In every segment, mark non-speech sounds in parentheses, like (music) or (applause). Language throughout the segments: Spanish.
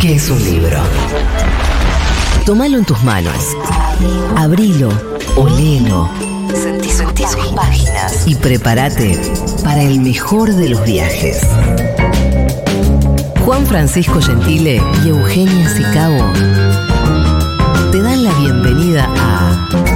que es un libro. Tómalo en tus manos. Abrilo, olelo. Sentí, sentí sus páginas. Y prepárate para el mejor de los viajes. Juan Francisco Gentile y Eugenia Sicabo te dan la bienvenida a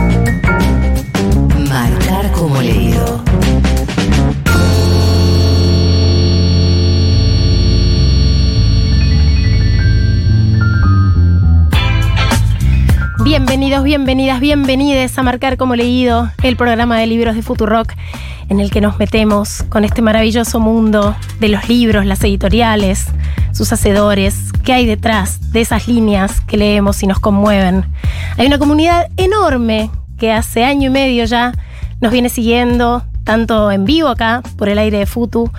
Bienvenidos, bienvenidas, bienvenides a Marcar como Leído, el programa de libros de Futurock, en el que nos metemos con este maravilloso mundo de los libros, las editoriales, sus hacedores, qué hay detrás de esas líneas que leemos y nos conmueven. Hay una comunidad enorme que hace año y medio ya nos viene siguiendo, tanto en vivo acá, por el aire de Futu,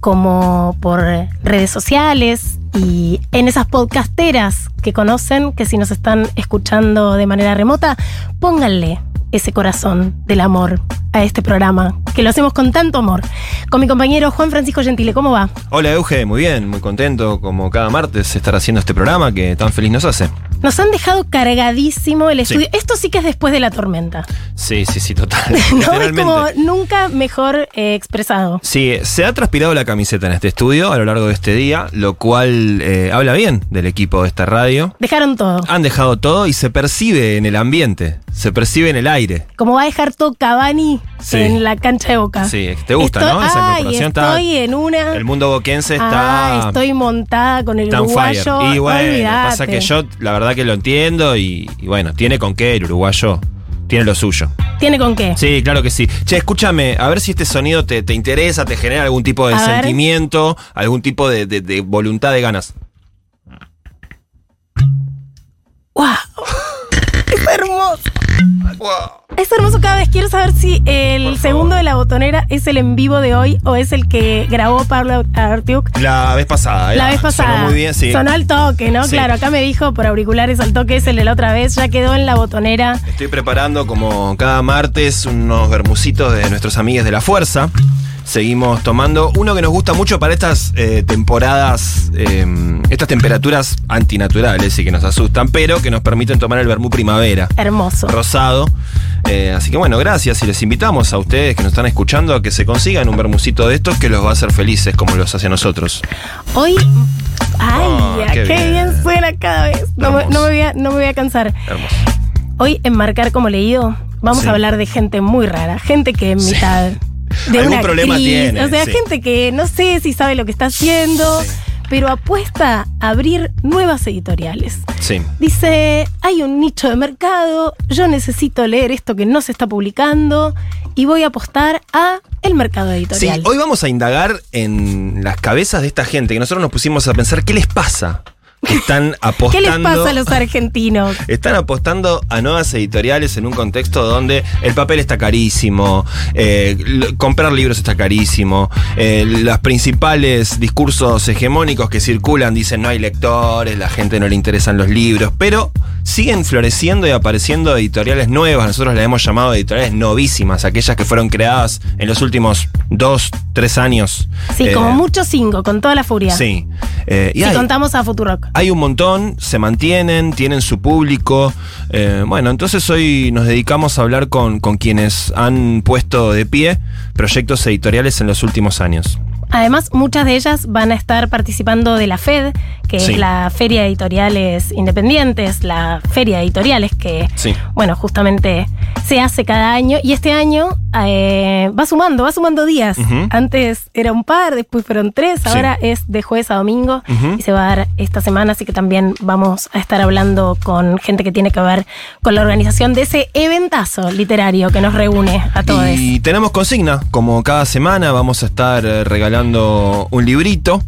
como por redes sociales y en esas podcasteras que conocen, que si nos están escuchando de manera remota, pónganle ese corazón del amor a este programa, que lo hacemos con tanto amor. Con mi compañero Juan Francisco Gentile, ¿cómo va? Hola Euge, muy bien, muy contento como cada martes estar haciendo este programa que tan feliz nos hace. Nos han dejado cargadísimo el estudio. Esto sí que es después de la tormenta. Sí, sí, sí, total. (laughs) no es como nunca mejor eh, expresado. Sí, se ha transpirado la camiseta en este estudio a lo largo de este día, lo cual eh, habla bien del equipo de esta radio. Dejaron todo. Han dejado todo y se percibe en el ambiente, se percibe en el aire. Como va a dejar todo Cavani Sí. en la cancha de Boca. Sí, te gusta, Estoy- ¿no? Esa ay, incorporación estoy está. en una. El mundo boquense Ah, está. estoy montada con el on fire. uruguayo. Y bueno, pasa que yo la verdad que lo entiendo y, y bueno, tiene con qué el uruguayo. Tiene lo suyo. ¿Tiene con qué? Sí, claro que sí. Che, escúchame, a ver si este sonido te, te interesa, te genera algún tipo de A ver. sentimiento, algún tipo de, de- de voluntad de ganas. ¡Wow! (laughs) Es hermoso. Es hermoso cada vez. Quiero saber si el segundo de la botonera es el en vivo de hoy o es el que grabó Pablo Artiuk. La vez pasada, ¿eh? La vez pasada. Sonó muy bien, sí. Sonó al toque, ¿no? Sí. Claro, acá me dijo por auriculares al toque es el de la otra vez. Ya quedó en la botonera. Estoy preparando como cada martes unos bermucitos de nuestros amigos de la fuerza. Seguimos tomando uno que nos gusta mucho para estas eh, temporadas, eh, estas temperaturas antinaturales y que nos asustan, pero que nos permiten tomar el vermú primavera. Hermoso. rosado. Eh, así que bueno, gracias y les invitamos a ustedes que nos están escuchando a que se consigan un bermucito de estos que los va a hacer felices como los hace a nosotros. Hoy. ¡Ay! Ah, qué qué bien. bien. suena cada vez! No me, Hermoso. no me voy a, no me voy a cansar. Hermoso. Hoy en Marcar como leído, vamos Sí. a hablar de gente muy rara. Gente que en Sí. mitad de Algún una problema crisis, tiene, O sea, sí. gente que no sé si sabe lo que está haciendo, Sí. pero apuesta a abrir nuevas editoriales. Sí. Dice, hay un nicho de mercado, yo necesito leer esto que no se está publicando y voy a apostar a el mercado Sí, editorial. hoy vamos a indagar en las cabezas de esta gente que nosotros nos pusimos a pensar qué les pasa. Están (laughs) ¿Qué apostando. les pasa a los argentinos? Están apostando a nuevas editoriales en un contexto donde el papel está carísimo, eh, comprar libros está carísimo, eh, los principales discursos hegemónicos que circulan dicen no hay lectores, la gente no le interesan los libros, pero siguen floreciendo y apareciendo editoriales nuevas, nosotros las hemos llamado editoriales novísimas, aquellas que fueron creadas en los últimos dos, tres años. Sí, Eh, como mucho cinco, con toda la furia. Sí. Eh, y Si hay- contamos a Futurock. Hay un montón, se mantienen, tienen su público. Eh, bueno, entonces hoy nos dedicamos a hablar con, con quienes han puesto de pie proyectos editoriales en los últimos años. Además, muchas de ellas van a estar participando de la FED, que Sí. es la Feria de Editoriales Independientes, la Feria de Editoriales que, Sí. bueno, justamente se hace cada año. Y este año eh, va sumando, va sumando días. Antes era un par, después fueron tres, Sí. ahora es de jueves a domingo y se va a dar esta semana, así que también vamos a estar hablando con gente que tiene que ver con la organización de ese eventazo literario que nos reúne a todos. Y tenemos consigna, como cada semana vamos a estar eh, regalando un librito.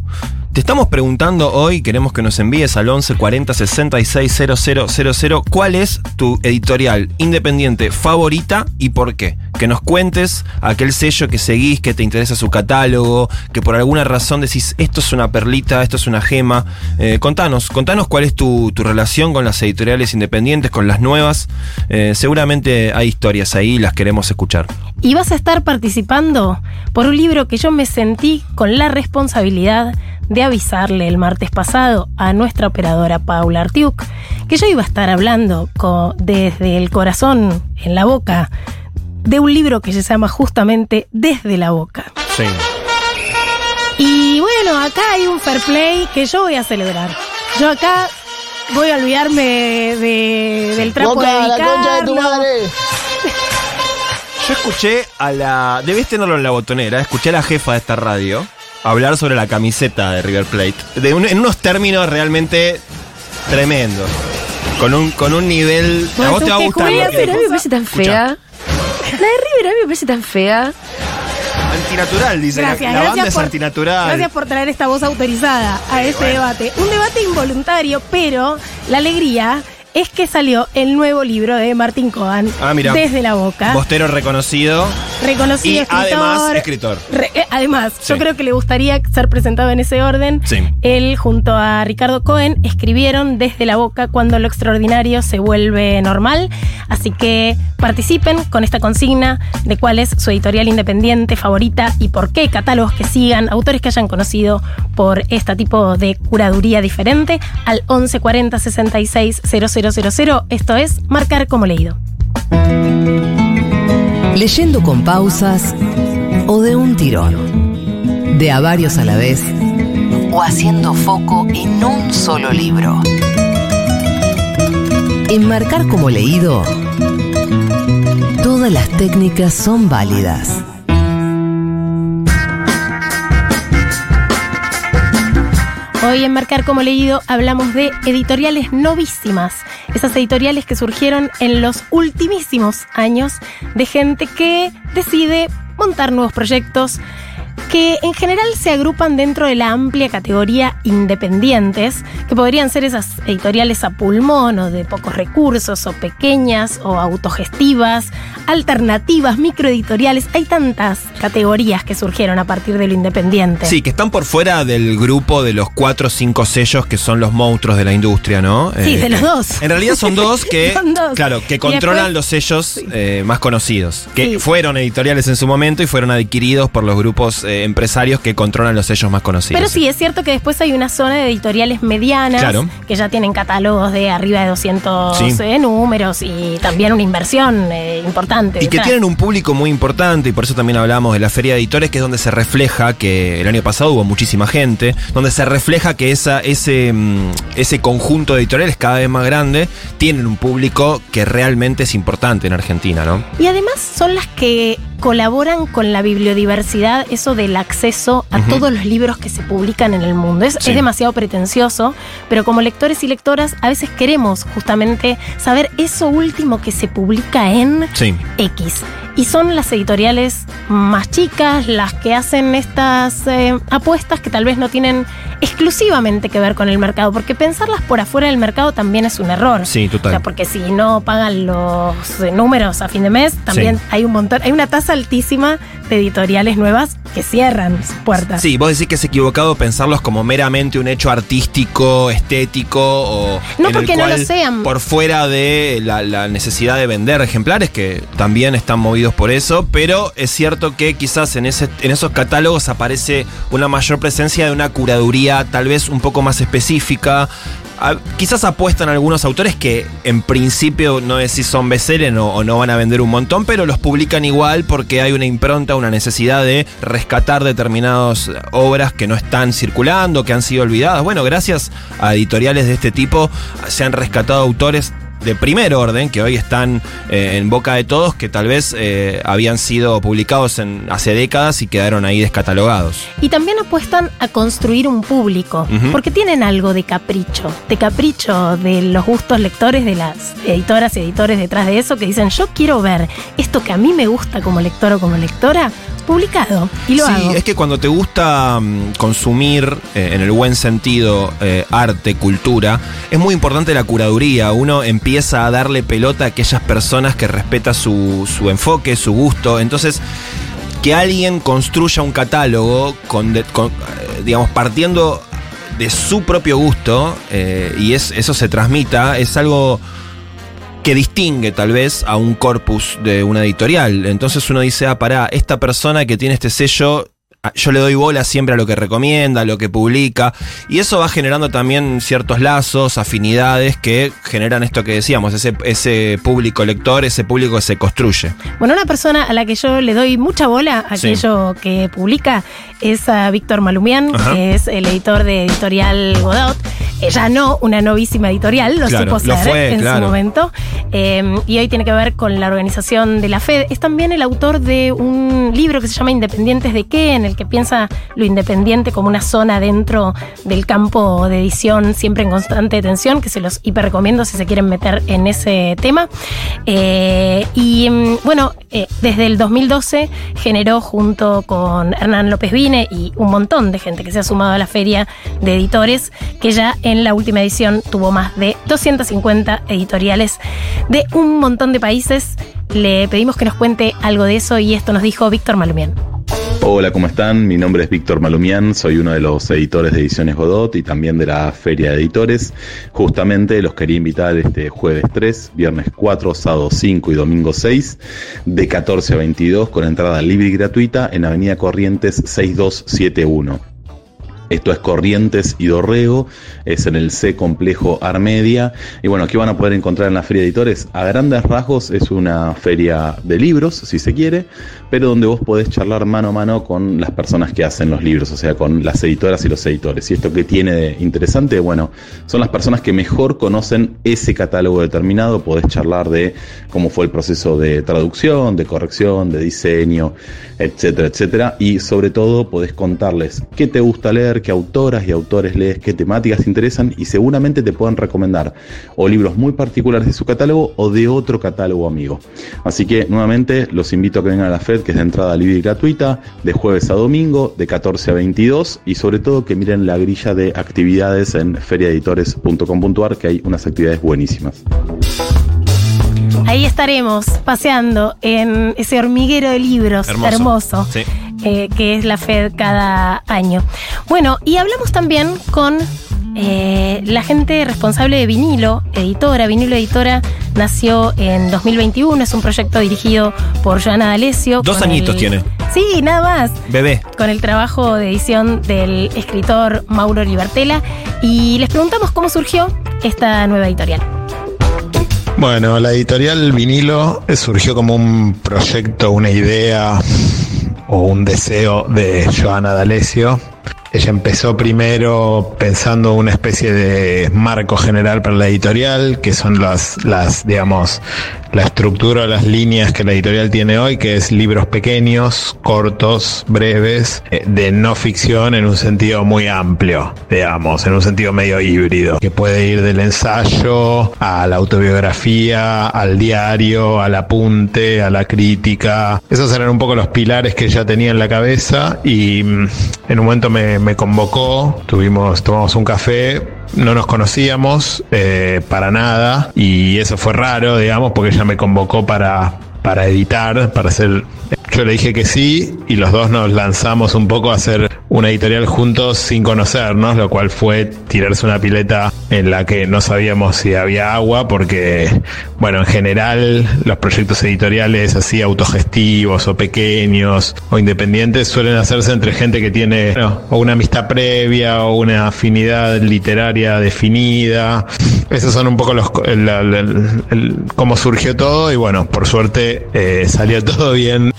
Te estamos preguntando hoy, queremos que nos envíes al 11 40 66 000 cuál es tu editorial independiente favorita y por qué. Que nos cuentes aquel sello que seguís, que te interesa su catálogo, que por alguna razón decís esto es una perlita, esto es una gema. Eh, contanos, contanos cuál es tu, tu, relación con las editoriales independientes, con las nuevas. Eh, seguramente hay historias ahí, las queremos escuchar. Y vas a estar participando por un libro que yo me sentí con la responsabilidad de avisarle el martes pasado a nuestra operadora Paula Artiuk que yo iba a estar hablando desde el corazón en la boca de un libro que se llama justamente Desde la boca. Sí. Y bueno, acá hay un fair play que yo voy a celebrar. Yo acá voy a olvidarme de, del trapo Boca, de la concha de tu Vicarlo. madre. Yo escuché a la. Debes tenerlo en la botonera. Escuché a la jefa de esta radio hablar sobre la camiseta de River Plate. De un- en unos términos realmente tremendos. Con un, con un nivel. a vos te va a ¿qué gustar. lo que Pero a mí me parece tan fea. De River a mí me parece tan fea. Antinatural, dice. La- Gracias, la, banda gracias es por, antinatural. gracias por traer esta voz autorizada a este bueno. debate. Un debate involuntario, pero la alegría es que salió el nuevo libro de Martín Cohen, Ah. Desde la Boca. Bostero reconocido. Reconocido Y escritor. además, escritor. Re- eh, además, yo creo que le gustaría ser presentado en ese orden. Sí. Él junto a Ricardo Cohen escribieron desde la boca cuando lo extraordinario se vuelve normal. Así que participen con esta consigna de cuál es su editorial independiente favorita y por qué catálogos que sigan, autores que hayan conocido por este tipo de curaduría diferente al 1140 66 000. Esto es Marcar como leído. Leyendo con pausas o de un tirón. De a varios a la vez o haciendo foco en un solo libro. En marcar como leído, todas las técnicas son válidas. Hoy en Marcar como leído hablamos de editoriales novísimas, esas editoriales que surgieron en los ultimísimos años de gente que decide montar nuevos proyectos que en general se agrupan dentro de la amplia categoría independientes, que podrían ser esas editoriales a pulmón o de pocos recursos o pequeñas o autogestivas, alternativas, microeditoriales, hay tantas categorías que surgieron a partir de lo independiente. Sí, que están por fuera del grupo de los cuatro o cinco sellos que son los monstruos de la industria, ¿no? Sí, de los dos. En realidad son dos que, (laughs) Son dos. claro, que controlan después- los sellos eh, más conocidos, que Sí. fueron editoriales en su momento y fueron adquiridos por los grupos eh, empresarios que controlan los sellos más conocidos. Pero sí, es cierto que después hay una zona de editoriales medianas Claro. que ya tienen catálogos de arriba de 200 Sí. eh, números y también una inversión eh, importante. Y que tienen un público muy importante, y por eso también hablamos de la Feria de Editores, que es donde se refleja que el año pasado hubo muchísima gente, donde se refleja que esa, ese, mm, ese conjunto de editoriales cada vez más grande tienen un público que realmente es importante en Argentina, ¿no? Y además son las que colaboran con la bibliodiversidad, eso del acceso a todos los libros que se publican en el mundo. Es, Sí. es demasiado pretencioso, pero como lectores y lectoras a veces queremos justamente saber eso último que se publica en Sí. X. Y son las editoriales más chicas las que hacen estas eh, apuestas que tal vez no tienen exclusivamente que ver con el mercado, porque pensarlas por afuera del mercado también es un error. Sí, total. O sea, porque si no pagan los eh, números a fin de mes, también Sí. hay un montón, hay una tasa altísima de editoriales nuevas que cierran sus puertas. Sí, vos decís que es equivocado pensarlos como meramente un hecho artístico, estético o No porque no lo sean. por fuera de la, la necesidad de vender ejemplares que también están movidos por eso, pero es cierto que quizás en ese en esos catálogos aparece una mayor presencia de una curaduría tal vez un poco más específica. Quizás apuestan algunos autores que en principio no es si son bestsellers o, o no van a vender un montón, pero los publican igual porque hay una impronta, una necesidad de rescatar determinadas obras que no están circulando, que han sido olvidadas. Bueno, gracias a editoriales de este tipo se han rescatado autores de primer orden que hoy están eh, en boca de todos que tal vez eh, habían sido publicados en, hace décadas y quedaron ahí descatalogados. Y también apuestan a construir un público, porque tienen algo de capricho, de capricho de los gustos lectores de las editoras y editores detrás de eso que dicen, yo quiero ver esto que a mí me gusta como lector o como lectora publicado. Y lo sí, hago. es que cuando te gusta mm, consumir, eh, en el buen sentido, eh, arte, cultura, es muy importante la curaduría. Uno empieza a darle pelota a aquellas personas que respeta su, su enfoque, su gusto. Entonces, que alguien construya un catálogo con, de- con, eh, digamos, partiendo de su propio gusto eh, y es, eso se transmita, es algo que distingue tal vez a un corpus de una editorial. Entonces uno dice, ah, pará, esta persona que tiene este sello, yo le doy bola siempre a lo que recomienda, a lo que publica, y eso va generando también ciertos lazos, afinidades que generan esto que decíamos, ese, ese público lector, ese público que se construye. Bueno, una persona a la que yo le doy mucha bola, aquello que publica, es a Víctor Malumián, Ajá. que es el editor de Editorial Godot. Ella no, una novísima editorial, lo Claro, supo lo ser fue, en claro. su momento. Eh, y hoy tiene que ver con la organización de la FED. Es también el autor de un libro que se llama Independientes de qué, en el que piensa lo independiente como una zona dentro del campo de edición siempre en constante tensión, que se los hiper recomiendo si se quieren meter en ese tema. Eh, y mm, bueno, eh, desde el 2012 generó junto con Hernán López Vine y un montón de gente que se ha sumado a la feria de editores, que ya en la última edición tuvo más de 250 editoriales de un montón de países. Le pedimos que nos cuente algo de eso y esto nos dijo Víctor Malumián. Hola, ¿cómo están? Mi nombre es Víctor Malumián, soy uno de los editores de Ediciones Godot y también de la Feria de Editores. Justamente los quería invitar este jueves 3, viernes 4, sábado 5 y domingo 6, de 14 a 22, con entrada libre y gratuita en Avenida Corrientes 6271. Esto es Corrientes y Dorrego, es en el C complejo Armedia. Y bueno, aquí van a poder encontrar en la Feria de Editores. A grandes rasgos es una feria de libros, si se quiere, pero donde vos podés charlar mano a mano con las personas que hacen los libros, o sea, con las editoras y los editores. Y esto que tiene de interesante, bueno, son las personas que mejor conocen ese catálogo determinado. Podés charlar de cómo fue el proceso de traducción, de corrección, de diseño, etcétera, etcétera. Y sobre todo podés contarles qué te gusta leer, qué autoras y autores lees, qué temáticas te interesan y seguramente te puedan recomendar o libros muy particulares de su catálogo o de otro catálogo amigo. Así que nuevamente los invito a que vengan a la FED, que es de entrada libre y gratuita, de jueves a domingo, de 14 a 22 y sobre todo que miren la grilla de actividades en feriaeditores.com.ar que hay unas actividades buenísimas. Ahí estaremos paseando en ese hormiguero de libros Hermoso. hermoso, Sí. Eh, que es la FED cada año. Bueno, y hablamos también con eh, la gente responsable de Vinilo, editora. Vinilo Editora nació en 2021, es un proyecto dirigido por Joana D'Alessio. Dos añitos el- tiene. Sí, nada más Bebé. con el trabajo de edición del escritor Mauro Libertela y les preguntamos cómo surgió esta nueva editorial. Bueno, la editorial vinilo surgió como un proyecto, una idea o un deseo de Joana D'Alessio. Ella empezó primero pensando una especie de marco general para la editorial, que son las, las, digamos, la estructura las líneas que la editorial tiene hoy, que es libros pequeños, cortos, breves, eh, de no ficción en un sentido muy amplio, digamos, en un sentido medio híbrido, que puede ir del ensayo a la autobiografía, al diario, al apunte, a la crítica. Esos eran un poco los pilares que ella tenía en la cabeza y mm, en un momento me, me convocó, tuvimos, tomamos un café, no nos conocíamos eh, para nada y eso fue raro, digamos, porque ella me convocó para, para editar, para hacer... Yo le dije que sí y los dos nos lanzamos un poco a hacer una editorial juntos sin conocernos, lo cual fue tirarse una pileta en la que no sabíamos si había agua porque, bueno, en general los proyectos editoriales así autogestivos o pequeños o independientes suelen hacerse entre gente que tiene bueno, o una amistad previa o una afinidad literaria definida. Esos son un poco los el- el- cómo surgió todo y bueno, por suerte eh, salió (laughs) todo bien.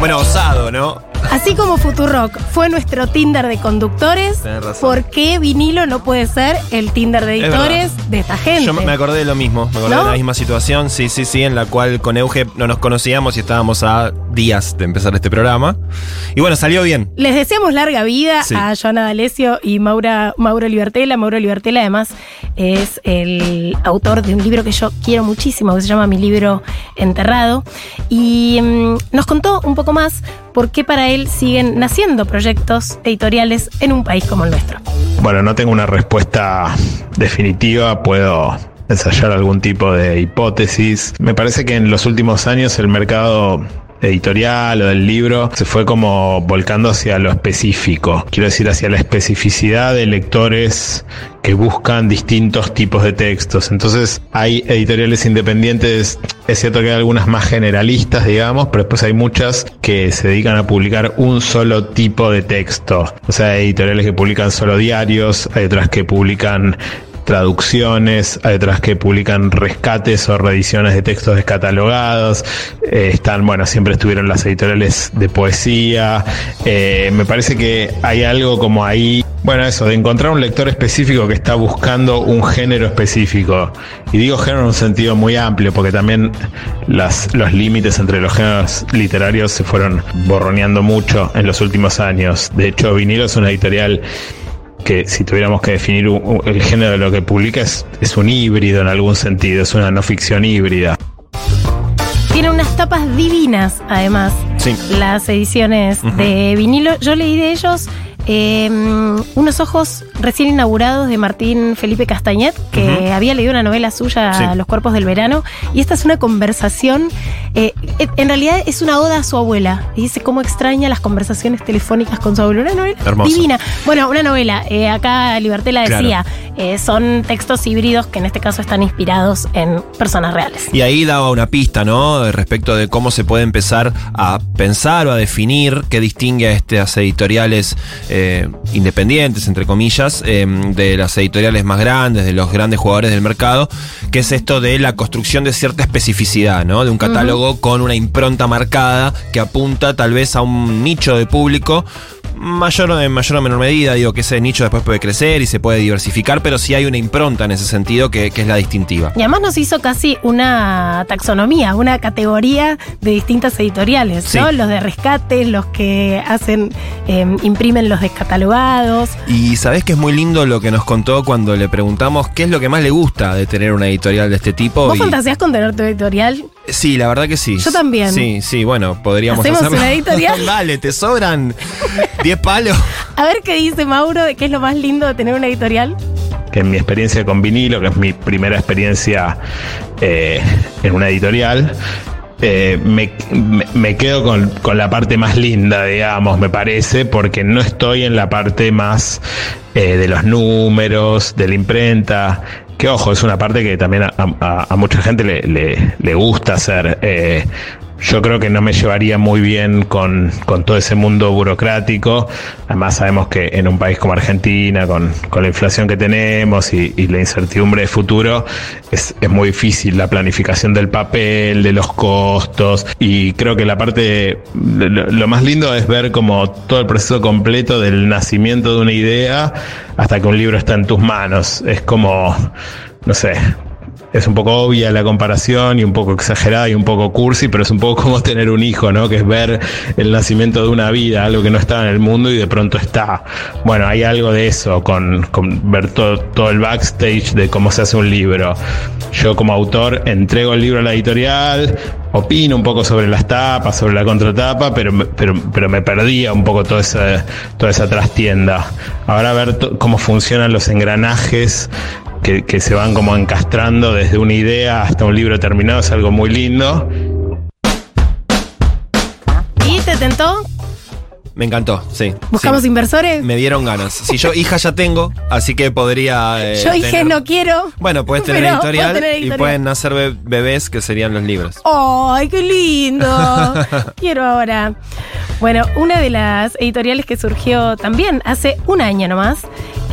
Bueno, osado, ¿no? Así como Futurock fue nuestro Tinder de conductores. ¿por qué vinilo no puede ser el Tinder de Es editores de esta gente? Yo me acordé de lo mismo, me acordé ¿No? de la misma situación, sí, sí, sí, en la cual con Euge no nos conocíamos y estábamos a días de empezar este programa. Y bueno, salió bien. Les deseamos larga vida Sí. a Joana D'Alessio y Maura, Mauro Libertela. Mauro Libertela además es el autor de un libro que yo quiero muchísimo, que se llama Mi libro enterrado. Y mm, nos contó un poco más por qué para siguen naciendo proyectos editoriales en un país como el nuestro. Bueno, no tengo una respuesta definitiva, puedo ensayar algún tipo de hipótesis. Me parece que en los últimos años el mercado editorial o del libro se fue como volcando hacia lo específico, quiero decir hacia la especificidad de lectores que buscan distintos tipos de textos. Entonces hay editoriales independientes, es cierto que hay algunas más generalistas, digamos, pero después hay muchas que se dedican a publicar un solo tipo de texto. O sea, hay editoriales que publican solo diarios, hay otras que publican traducciones, hay otras que publican rescates o reediciones de textos descatalogados, eh, están, bueno, siempre estuvieron las editoriales de poesía, eh, me parece que hay algo como ahí, bueno, eso, de encontrar un lector específico que está buscando un género específico, y digo género en un sentido muy amplio, porque también las, los límites entre los géneros literarios se fueron borroneando mucho en los últimos años, de hecho Vinilo es una editorial que si tuviéramos que definir un- el género de lo que publica es, es un híbrido en algún sentido, es una no ficción híbrida. Tiene unas tapas divinas, además, Sí. las ediciones de vinilo. Yo leí de ellos eh, unos ojos recién inaugurados de Martín Felipe Castañet, que había leído una novela suya, Sí. Los cuerpos del verano, y esta es una conversación, eh, en realidad es una oda a su abuela, y dice cómo extraña las conversaciones telefónicas con su abuela. Una novela Hermoso. divina. Bueno, una novela, eh, acá Libertela decía, eh, son textos híbridos que en este caso están inspirados en personas reales. Y ahí daba una pista, ¿no? Respecto de cómo se puede empezar a pensar o a definir qué distingue a estas editoriales eh, independientes, entre comillas, eh, de las editoriales más grandes, de los grandes jugadores del mercado, que es esto de la construcción de cierta especificidad, ¿no? De un catálogo con una impronta marcada que apunta tal vez a un nicho de público mayor o en mayor o menor medida, digo que ese nicho después puede crecer y se puede diversificar, pero sí hay una impronta en ese sentido que, que es la distintiva. Y además nos hizo casi una taxonomía, una categoría de distintas editoriales, Sí. ¿no? Los de rescate, los que hacen, eh, imprimen los descatalogados. Y sabés que es muy lindo lo que nos contó cuando le preguntamos qué es lo que más le gusta de tener una editorial de este tipo. ¿Vos y- fantaseás con tener tu editorial? Sí, la verdad que sí. Yo también. Sí, sí, bueno, podríamos ¿Hacemos hacerlo. una editorial? (laughs) Dale, te sobran (laughs) 10 palos. A ver qué dice Mauro de qué es lo más lindo de tener una editorial. Que en mi experiencia con vinilo, que es mi primera experiencia eh, en una editorial, eh, me, me- me quedo con, con la parte más linda, digamos, me parece, porque no estoy en la parte más eh, de los números, de la imprenta. Que ojo, es una parte que también a, mucha gente le, le- le gusta hacer. eh, yo creo que no me llevaría muy bien con, con todo ese mundo burocrático. Además sabemos que en un país como Argentina, con, con la inflación que tenemos y, la incertidumbre de futuro, es, es muy difícil la planificación del papel, de los costos. Y creo que la parte, lo más lindo es ver como todo el proceso completo del nacimiento de una idea hasta que un libro está en tus manos. Es como, no sé, es un poco obvia la comparación y un poco exagerada y un poco cursi, pero es un poco (laughs) como tener un hijo, ¿no? Que es ver el nacimiento de una vida, algo que no estaba en el mundo y de pronto está. Bueno, hay algo de eso con, con ver todo, todo el backstage de cómo se hace un libro. Yo como autor entrego el libro a la editorial, opino un poco sobre las tapas, sobre la contratapa, pero, pero, pero me perdía un poco toda esa, toda esa trastienda. Ahora ver cómo funcionan los engranajes que, que se van como encastrando desde una idea hasta un libro terminado es algo muy lindo. ¿Y te tentó? Me encantó, sí. ¿Buscamos sí. inversores? Me dieron ganas. Si yo hija ya tengo, así que podría. eh, Yo dije tener- no quiero. Bueno, puedes tener editorial, y pueden nacer be- bebés que serían los libros. ¡Ay, qué lindo! (laughs) Quiero ahora. Bueno, una de las editoriales que surgió también hace un año nomás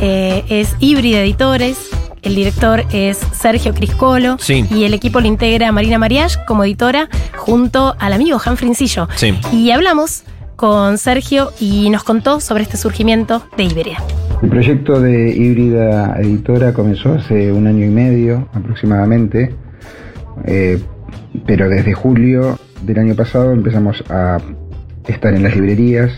eh, es Híbrida Editores. El director es Sergio Criscolo Sí. y el equipo lo integra Marina Mariach como editora junto al amigo Jan Frincillo. Sí. Y hablamos con Sergio y nos contó sobre este surgimiento de Iberia. El proyecto de Híbrida Editora comenzó hace un año y medio aproximadamente, eh, pero desde julio del año pasado empezamos a estar en las librerías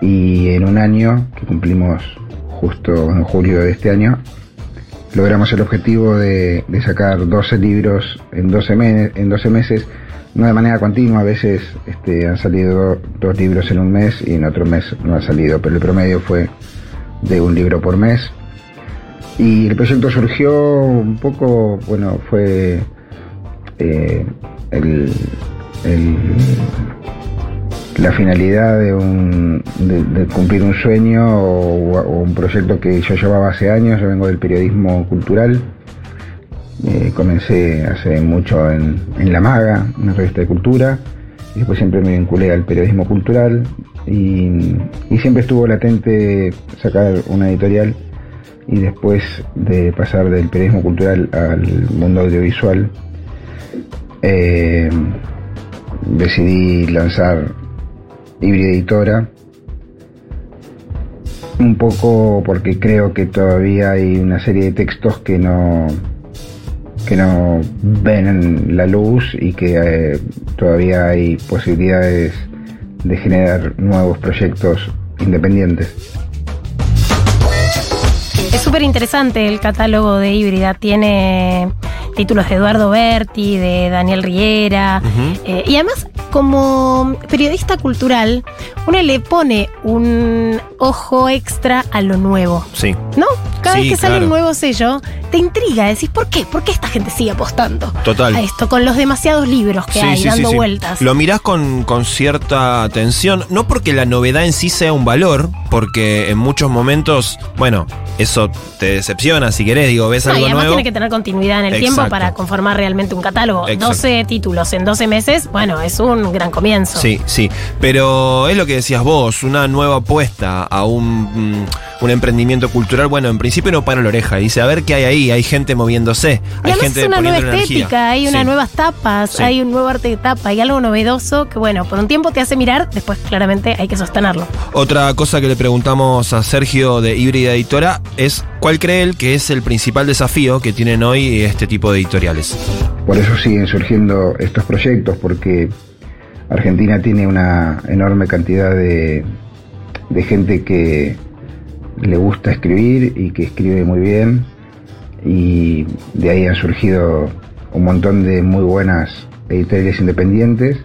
y en un año, que cumplimos justo en julio de este año, logramos el objetivo de, sacar 12 libros en 12, me- en 12 meses, no de manera continua, a veces este, han salido dos libros en un mes y en otro mes no ha salido, pero el promedio fue de un libro por mes. Y el proyecto surgió un poco, bueno, fue eh, el- la finalidad de, cumplir un sueño o, un proyecto que yo llevaba hace años. Yo vengo del periodismo cultural. Eh, comencé hace mucho en, La Maga, una revista de cultura, y después siempre me vinculé al periodismo cultural y, y siempre estuvo latente sacar una editorial y después de pasar del periodismo cultural al mundo audiovisual, eh, decidí lanzar Híbrida Editora, un poco porque creo que todavía hay una serie de textos que no que no ven la luz y que eh, todavía hay posibilidades de generar nuevos proyectos independientes. Es súper interesante el catálogo de Híbrida. Tiene títulos de Eduardo Berti, de Daniel Riera. eh, y además, como periodista cultural, uno le pone un ojo extra a lo nuevo. Sí. ¿No? Cada Sí, vez que sale claro. un nuevo sello, te intriga. Decís, ¿por qué? ¿Por qué esta gente sigue apostando Total. a esto? Con los demasiados libros que hay dando vueltas. Lo mirás con, con cierta atención, no porque la novedad en sí sea un valor, porque en muchos momentos, bueno, eso te decepciona si querés, digo, ves No, y algo además nuevo. tiene que tener continuidad en el Exacto. tiempo para conformar realmente un catálogo. Exacto. 12 títulos en 12 meses, bueno, es un gran comienzo. Sí, sí. Pero es lo que decías vos, una nueva apuesta a un, mm, un emprendimiento cultural. Bueno, en principio no para la oreja. Dice, a ver qué hay ahí. Hay gente moviéndose. Y Hay gente es una nueva poniendo energía. estética, hay unas Sí. nuevas tapas, Sí. hay un nuevo arte de tapa, hay algo novedoso que, bueno, por un tiempo te hace mirar, después claramente hay que sostenerlo. Otra cosa que le preguntamos a Sergio de Híbrida Editora es cuál cree él que es el principal desafío que tienen hoy este tipo de editoriales. Por eso siguen surgiendo estos proyectos, porque Argentina tiene una enorme cantidad de, de gente que le gusta escribir y que escribe muy bien, y de ahí han surgido un montón de muy buenas editoriales independientes,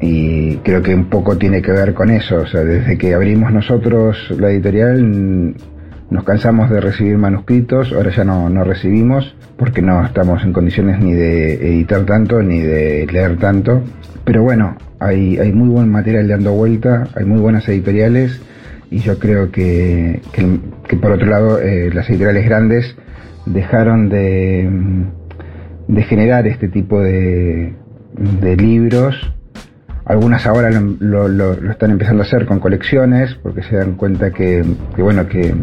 y creo que un poco tiene que ver con eso, o sea, desde que abrimos nosotros la editorial nos cansamos de recibir manuscritos, ahora ya no, no recibimos porque no estamos en condiciones ni de editar tanto ni de leer tanto. Pero bueno, hay, hay muy buen material dando vuelta, hay muy buenas editoriales y yo creo que, que, por otro lado eh, las editoriales grandes dejaron de, de generar este tipo de, de libros algunas ahora lo, están empezando a hacer con colecciones, porque se dan cuenta que, que, bueno, que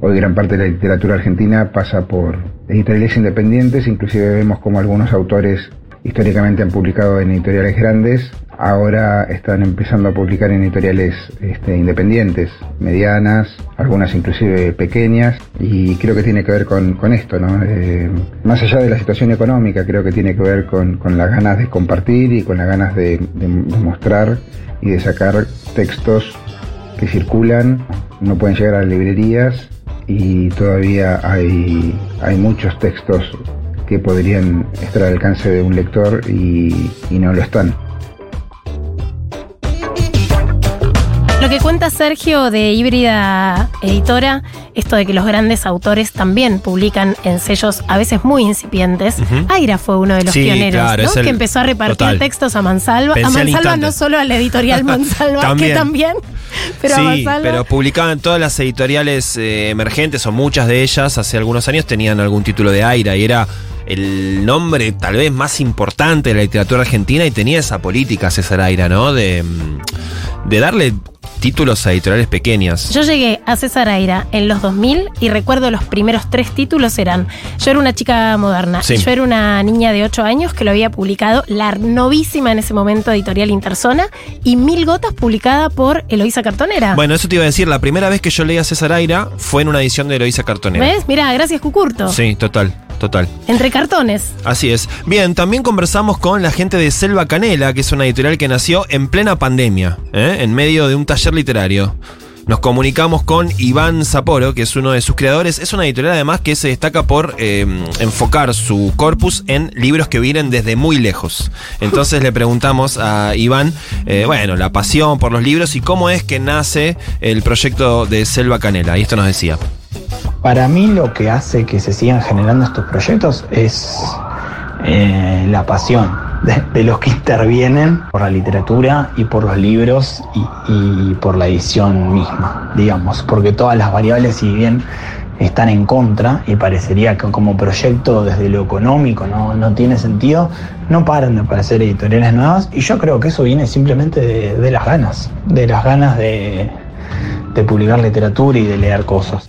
hoy gran parte de la literatura argentina pasa por editoriales independientes, inclusive vemos como algunos autores históricamente han publicado en editoriales grandes, ahora están empezando a publicar en editoriales este, independientes, medianas, algunas inclusive pequeñas, y creo que tiene que ver con, con esto, ¿no? Eh, más allá de la situación económica, creo que tiene que ver con, con las ganas de compartir y con las ganas de, de- mostrar y de sacar textos que circulan, no pueden llegar a las librerías y todavía hay, hay muchos textos que podrían estar al alcance de un lector y, y no lo están. Lo que cuenta Sergio de Híbrida Editora, esto de que los grandes autores también publican en sellos a veces muy incipientes. Ujú. Aira fue uno de los Sí, pioneros, claro, ¿no? es el- que empezó a repartir total. textos a Mansalva. Pensé a al Mansalva no solo a la editorial (laughs) Mansalva, que También. pero a sí, Mansalva. pero publicaban todas las editoriales eh, emergentes, o muchas de ellas, hace algunos años tenían algún título de Aira y era el nombre tal vez más importante de la literatura argentina y tenía esa política César Aira, ¿no? De, mm, de darle títulos a editoriales pequeñas. Yo llegué a César Aira en los 2000 y recuerdo los primeros tres títulos eran Yo era una chica moderna, Sí. Yo era una niña de 8 años que lo había publicado la novísima en ese momento editorial Interzona y Mil Gotas publicada por Eloísa Cartonera. Bueno, eso te iba a decir, la primera vez que yo leí a César Aira fue en una edición de Eloísa Cartonera. ¿Ves? Mira, gracias Cucurto. Sí, total, total. Entre cartones. Así es. Bien, también conversamos con la gente de Selva Canela, que es una editorial que nació en plena pandemia, ¿eh? En medio de un taller literario. Nos comunicamos con Iván Zaporo, que es uno de sus creadores. Es una editorial además que se destaca por eh, enfocar su corpus en libros que vienen desde muy lejos. Entonces le preguntamos a Iván, eh, bueno, la pasión por los libros y cómo es que nace el proyecto de Selva Canela. Y esto nos decía. Para mí lo que hace que se sigan generando estos proyectos es eh, la pasión de, los que intervienen por la literatura y por los libros y, por la edición misma, digamos, porque todas las variables, si bien están en contra y parecería que como proyecto desde lo económico no, no tiene sentido, no paran de aparecer editoriales nuevas y yo creo que eso viene simplemente de, de las ganas, de las ganas de, de publicar literatura y de leer cosas.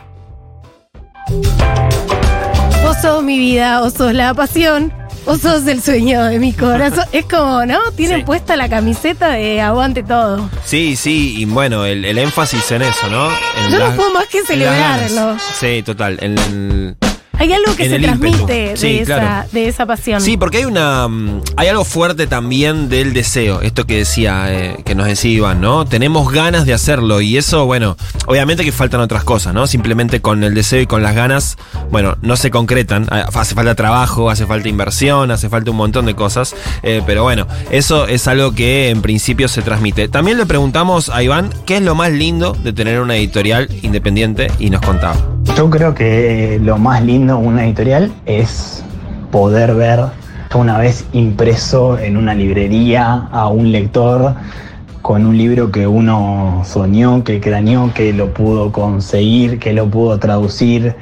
Vos sos mi vida, vos sos la pasión, vos sos el sueño de mi corazón. (laughs) Es como, ¿no? Tienen Sí. puesta la camiseta de aguante todo. Sí, sí, y bueno, el, el énfasis en eso, ¿no? En Yo no puedo más que celebrarlo. Sí, total. En, en- Hay algo que se transmite de, Sí, esa, claro. de esa pasión. Sí, porque hay una. mm, Hay algo fuerte también del deseo. Esto que decía, eh, que nos decía Iván, ¿no? Tenemos ganas de hacerlo. Y eso, bueno, obviamente que faltan otras cosas, ¿no? Simplemente con el deseo y con las ganas, bueno, no se concretan. Ah, Hace falta trabajo, hace falta inversión, hace falta un montón de cosas. Eh, pero bueno, eso es algo que en principio se transmite. También le preguntamos a Iván qué es lo más lindo de tener una editorial independiente y nos contaba. Yo creo que lo más lindo una editorial es poder ver una vez impreso en una librería a un lector con un libro que uno soñó, que craneó, que lo pudo conseguir, que lo pudo traducir,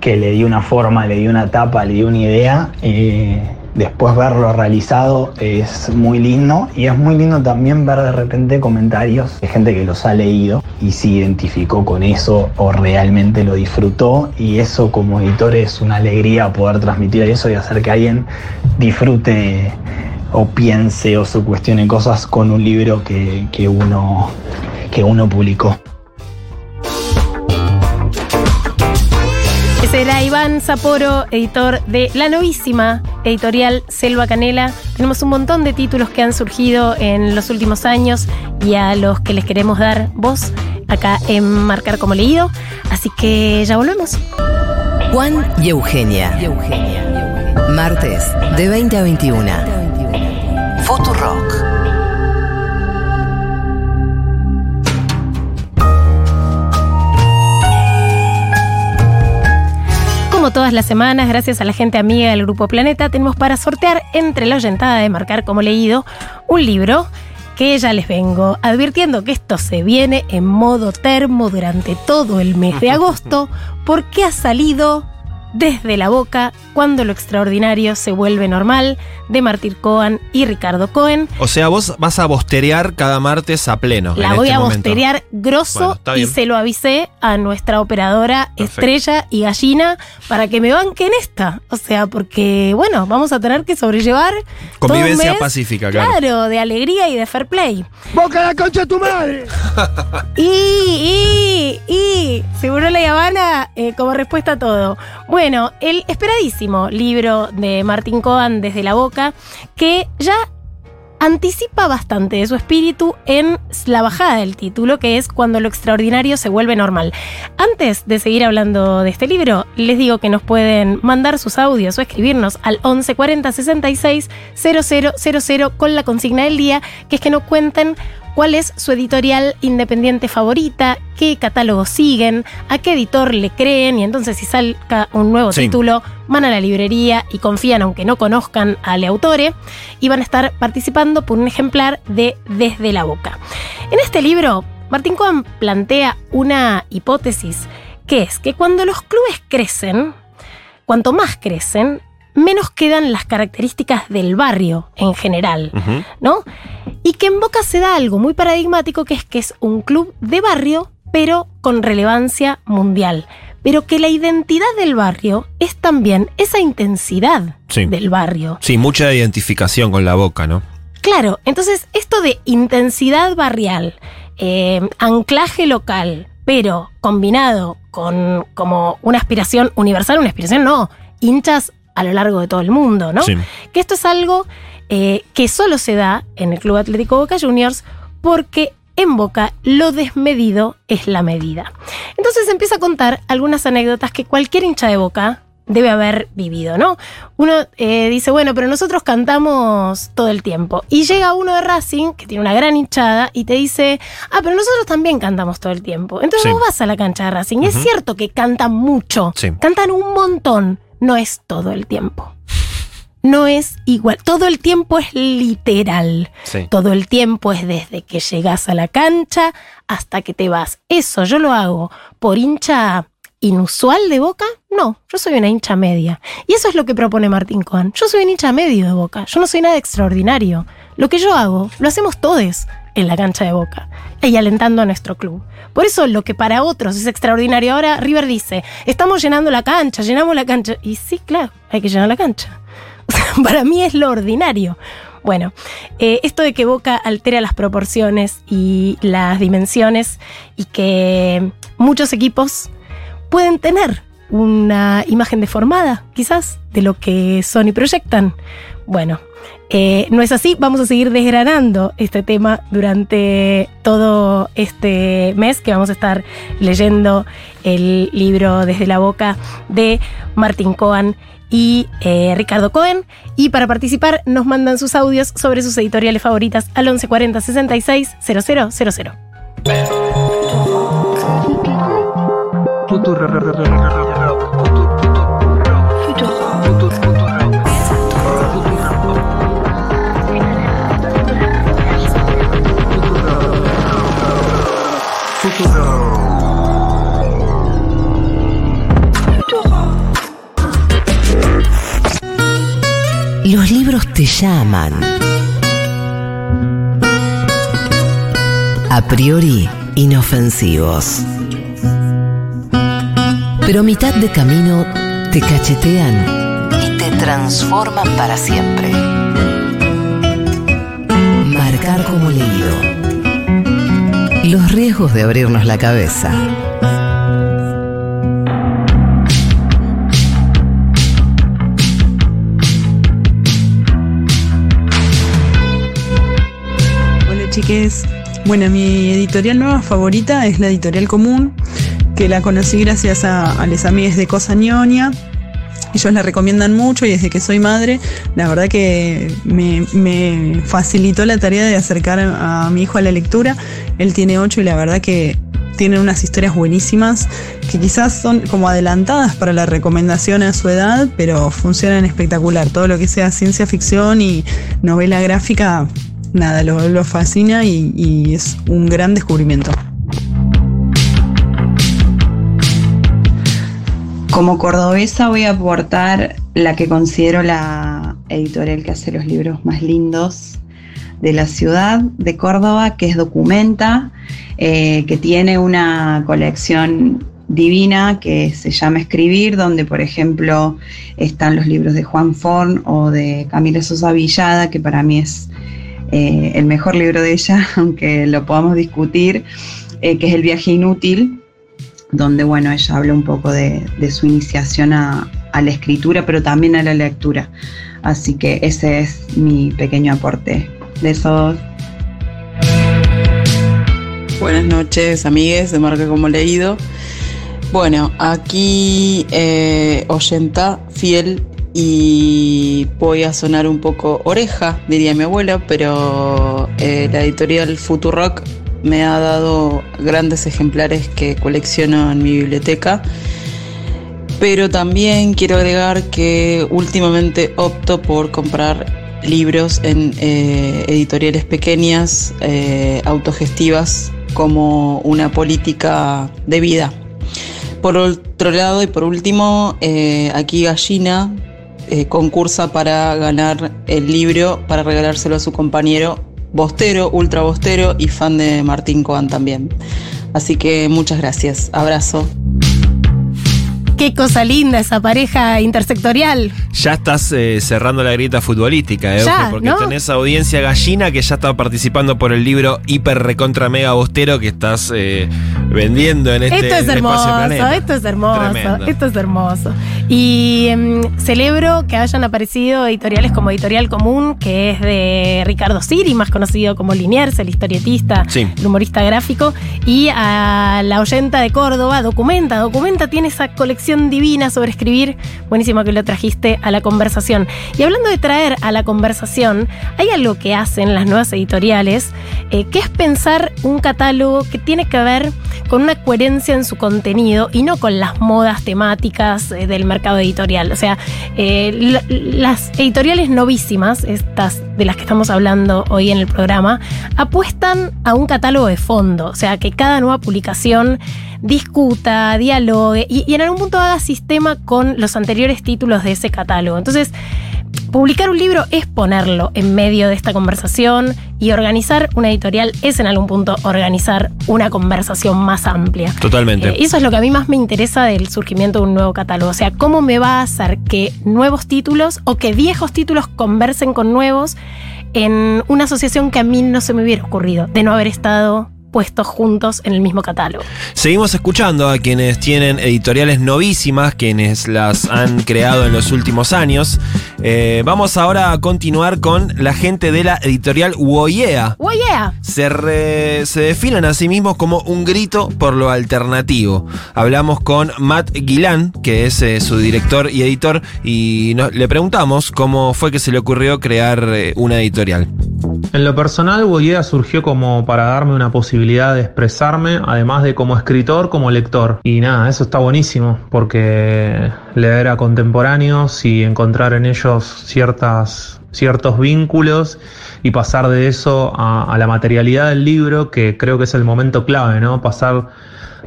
que le dio una forma, le dio una tapa, le dio una idea. eh, después verlo realizado es muy lindo y es muy lindo también ver de repente comentarios de gente que los ha leído y se identificó con eso o realmente lo disfrutó y eso como editor es una alegría poder transmitir eso y hacer que alguien disfrute o piense o se cuestione cosas con un libro que, que uno, que uno publicó. Ese era Iván Zaporo, editor de la novísima editorial Selva Canela. Tenemos un montón de títulos que han surgido en los últimos años y a los que les queremos dar voz acá en Marcar como leído. Así que ya volvemos. Juan y Eugenia. Martes, de 20 a 21. Futurock. Como todas las semanas, gracias a la gente amiga del Grupo Planeta, tenemos para sortear entre la oyentada de Marcar como leído un libro que ya les vengo advirtiendo que esto se viene en modo termo durante todo el mes de (laughs) agosto porque ha salido desde la boca cuando lo extraordinario se vuelve normal de Martín Cohen y Ricardo Cohen. O sea, vos vas a bosterear cada martes a pleno. La voy este a momento. bosterear grosso Bueno, y se lo avisé a nuestra operadora Perfecto. estrella y gallina para que me banquen esta. O sea, porque, bueno, vamos a tener que sobrellevar. todo un Convivencia mes, pacífica, claro. Claro, de alegría y de fair play. ¡Boca la concha de tu madre! (laughs) Y, y, y, seguro la Habana eh, como respuesta a todo. Bueno, el esperadísimo libro de Martín Cohen desde la boca, que ya anticipa bastante de su espíritu en la bajada del título, que es Cuando lo extraordinario se vuelve normal. Antes de seguir hablando de este libro, les digo que nos pueden mandar sus audios o escribirnos al 1140 66 000 con la consigna del día, que es que nos cuenten cuál es su editorial independiente favorita, qué catálogo siguen, a qué editor le creen y entonces si salga un nuevo Sí. título van a la librería y confían aunque no conozcan al autore y van a estar participando por un ejemplar de Desde la Boca. En este libro, Martín Cohen plantea una hipótesis que es que cuando los clubes crecen, cuanto más crecen, menos quedan las características del barrio en general. ¿no? Y que en Boca se da algo muy paradigmático, que es que es un club de barrio, pero con relevancia mundial. Pero que la identidad del barrio es también esa intensidad Sí. del barrio. Sí, mucha identificación con la boca, ¿no? Claro, entonces esto de intensidad barrial, eh, anclaje local, pero combinado con como una aspiración universal, una aspiración no, hinchas a lo largo de todo el mundo, ¿no? Sí. Que esto es algo eh, que solo se da en el Club Atlético Boca Juniors porque en Boca lo desmedido es la medida. Entonces empieza a contar algunas anécdotas que cualquier hincha de Boca debe haber vivido, ¿no? Uno eh, dice, bueno, pero nosotros cantamos todo el tiempo. Y llega uno de Racing, que tiene una gran hinchada, y te dice, ah, pero nosotros también cantamos todo el tiempo. Entonces Sí. vos vas a la cancha de Racing. y Es cierto que cantan mucho, Sí. cantan un montón, no es todo el tiempo. No es igual. Todo el tiempo es literal. Sí. Todo el tiempo es desde que llegas a la cancha hasta que te vas. Eso yo lo hago por hincha inusual de Boca. No, yo soy una hincha media. Y eso es lo que propone Martín Cohen. Yo soy un hincha medio de Boca. Yo no soy nada extraordinario. Lo que yo hago, lo hacemos todos en la cancha de Boca y alentando a nuestro club. Por eso lo que para otros es extraordinario ahora, River dice, estamos llenando la cancha, llenamos la cancha. Y sí, claro, hay que llenar la cancha. (laughs) Para mí es lo ordinario. Bueno, eh, esto de que Boca altera las proporciones y las dimensiones y que muchos equipos pueden tener una imagen deformada, quizás, de lo que son y proyectan. Bueno, eh, no es así, vamos a seguir desgranando este tema durante todo este mes que vamos a estar leyendo el libro Desde la Boca de Martín Cohen y eh, Ricardo Cohen. Y para participar nos mandan sus audios sobre sus editoriales favoritas al 1140 66 000. Los libros te llaman. A priori inofensivos. Pero a mitad de camino te cachetean y te transforman para siempre. De abrirnos la cabeza. Hola chiques. Bueno, mi editorial nueva favorita es la editorial común, que la conocí gracias a, a amigues de Cosa Ñoña. Ellos la recomiendan mucho y desde que soy madre, la verdad que me, facilitó la tarea de acercar a, mi hijo a la lectura. Él tiene 8 y la verdad que tienen unas historias buenísimas que quizás son como adelantadas para la recomendación a su edad, pero funcionan espectacular. Todo lo que sea ciencia ficción y novela gráfica, nada, lo, lo fascina y es un gran descubrimiento. Como cordobesa voy a aportar la que considero la editorial que hace los libros más lindos de la ciudad de Córdoba, que es Documenta, eh, que tiene una colección divina que se llama Escribir, donde por ejemplo están los libros de Juan Forn o de Camila Sosa Villada, que para mí es eh, el mejor libro de ella, (laughs) aunque lo podamos discutir, eh, que es El viaje inútil, donde bueno, ella habla un poco de, de su iniciación a, la escritura, pero también a la lectura. Así que ese es mi pequeño aporte. Besos. Buenas noches, amigues de Marca Como Leído. Bueno, aquí eh, oyenta fiel y voy a sonar un poco oreja, diría mi abuela, pero eh, la editorial Futurock me ha dado grandes ejemplares que colecciono en mi biblioteca. Pero también quiero agregar que últimamente opto por comprar libros en eh, editoriales pequeñas, eh, autogestivas, como una política de vida. Por otro lado y por último, eh, aquí Gallina concursa para ganar el libro, para regalárselo a su compañero Bostero, ultra Bostero y fan de Martín Coan también. Así que muchas gracias. Abrazo. Qué cosa linda esa pareja intersectorial. Ya estás eh, cerrando la grieta futbolística, ¿eh? Ya, porque ¿no? tenés audiencia gallina que ya está participando por el libro Hiper Recontra Mega Bostero que estás eh, vendiendo en este esto es hermoso, esto es hermoso, Tremendo. esto es hermoso. Y em, celebro que hayan aparecido editoriales como Editorial Común, que es de Ricardo Siri, más conocido como Liniers, el historietista, Sí. el humorista gráfico, y a la oyenta de Córdoba, Documenta. Documenta tiene esa colección divina sobre escribir, buenísimo que lo trajiste a la conversación. Y hablando de traer a la conversación, hay algo que hacen las nuevas editoriales, eh, que es pensar un catálogo que tiene que ver con una coherencia en su contenido y no con las modas temáticas eh, del mercado editorial. O sea, eh, la- las editoriales novísimas, estas de las que estamos hablando hoy en el programa, apuestan a un catálogo de fondo. O sea, que cada nueva publicación discuta, dialogue y en algún punto haga sistema con los anteriores títulos de ese catálogo. Entonces, Publicar un libro es ponerlo en medio de esta conversación y organizar una editorial es en algún punto organizar una conversación más amplia. Totalmente. Eh, eso es lo que a mí más me interesa del surgimiento de un nuevo catálogo. O sea, cómo me va a hacer que nuevos títulos o que viejos títulos conversen con nuevos en una asociación que a mí no se me hubiera ocurrido de no haber estado puestos juntos en el mismo catálogo. Seguimos escuchando a quienes tienen editoriales novísimas, quienes las han (laughs) creado en los últimos años. Eh, vamos ahora a continuar con la gente de la editorial Woyea. ¡Oh, yeah! Se, re- se definen a sí mismos como un grito por lo alternativo. Hablamos con Matt Guilán, que es eh, su director y editor, y nos- le preguntamos cómo fue que se le ocurrió crear eh, una editorial. En lo personal, Boyea surgió como para darme una posibilidad de expresarme, además de como escritor, como lector. Y nada, eso está buenísimo, porque leer a contemporáneos y encontrar en ellos ciertas, ciertos vínculos y pasar de eso a, la materialidad del libro, que creo que es el momento clave, ¿no? Pasar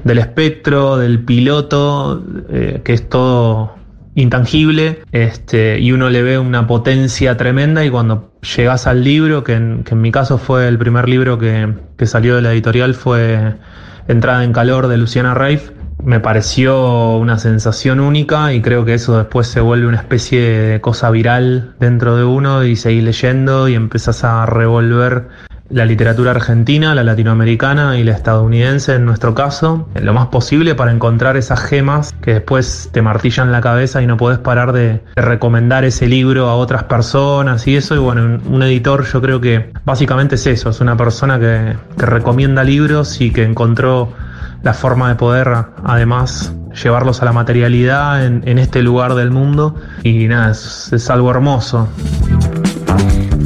del espectro, del piloto, eh, que es todo intangible, este, y uno le ve una potencia tremenda y cuando llegas al libro, que en, que en mi caso fue el primer libro que, que salió de la editorial, fue Entrada en Calor de Luciana Reif, me pareció una sensación única y creo que eso después se vuelve una especie de cosa viral dentro de uno y seguís leyendo y empezás a revolver la literatura argentina, la latinoamericana y la estadounidense en nuestro caso, lo más posible para encontrar esas gemas que después te martillan la cabeza y no podés parar de, recomendar ese libro a otras personas y eso. Y bueno, un, editor yo creo que básicamente es eso, es una persona que, recomienda libros y que encontró la forma de poder además llevarlos a la materialidad en, este lugar del mundo y nada, es algo hermoso.